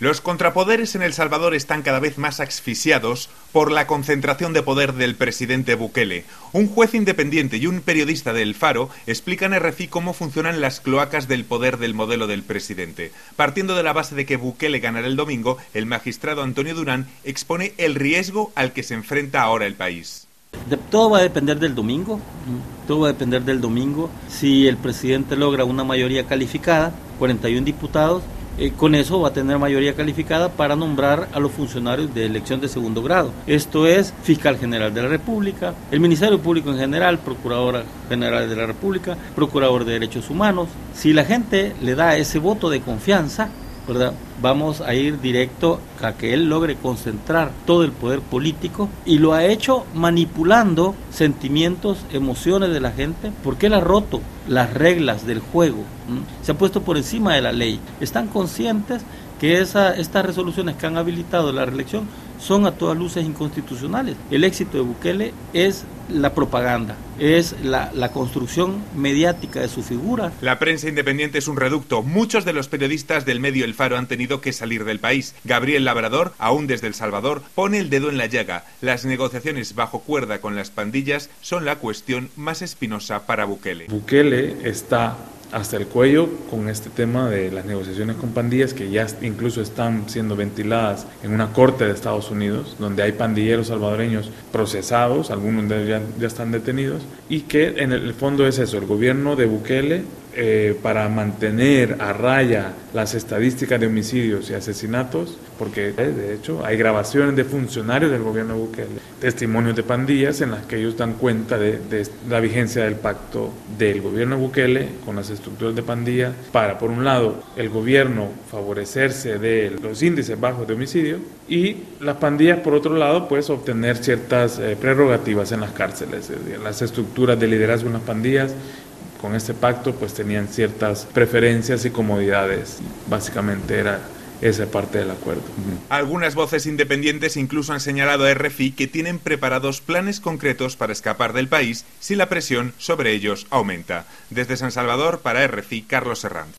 Los contrapoderes en El Salvador están cada vez más asfixiados por la concentración de poder del presidente Bukele. Un juez independiente y un periodista de El Faro explican a RFI cómo funcionan las cloacas del poder del modelo del presidente. Partiendo de la base de que Bukele ganará el domingo, el magistrado Antonio Durán expone el riesgo al que se enfrenta ahora el país. todo va a depender del domingo, todo va a depender del domingo. Si el presidente logra una mayoría calificada, 41 diputados, eh, con eso va a tener mayoría calificada para nombrar a los funcionarios de elección de segundo grado. Esto es fiscal general de la República, el Ministerio Público en general, Procuradora General de la República, Procurador de Derechos Humanos. Si la gente le da ese voto de confianza, vamos a ir directo a que él logre concentrar todo el poder político y lo ha hecho manipulando sentimientos, emociones de la gente, porque él ha roto las reglas del juego, se ha puesto por encima de la ley. Están conscientes que esa, estas resoluciones que han habilitado la reelección son a todas luces inconstitucionales. El éxito de Bukele es la propaganda, es la, la, construcción mediática de su figura. La prensa independiente es un reducto. Muchos de los periodistas del medio El Faro han tenido que salir del país. Gabriel Labrador, aún desde El Salvador, pone el dedo en la llaga. Las negociaciones bajo cuerda con las pandillas son la cuestión más espinosa para Bukele. Bukele está hasta el cuello con este tema de las negociaciones con pandillas que ya incluso están siendo ventiladas en una corte de Estados Unidos, donde hay pandilleros salvadoreños procesados, algunos de ellos ya, ya están detenidos, y que en el fondo es eso, el gobierno de Bukele eh, para mantener a raya las estadísticas de homicidios y asesinatos, porque eh, de hecho hay grabaciones de funcionarios del gobierno de Bukele, testimonios de pandillas en las que ellos dan cuenta de, la vigencia del pacto del gobierno de Bukele con las estructuras de pandillas para, por un lado, el gobierno favorecerse de los índices bajos de homicidio y las pandillas, por otro lado, pues obtener ciertas eh, prerrogativas en las cárceles, las estructuras de liderazgo en las pandillas con este pacto pues tenían ciertas preferencias y comodidades. Básicamente era esa parte del acuerdo. Algunas voces independientes incluso han señalado a RFI que tienen preparados planes concretos para escapar del país si la presión sobre ellos aumenta. Desde San Salvador, para RFI, Carlos Serrant.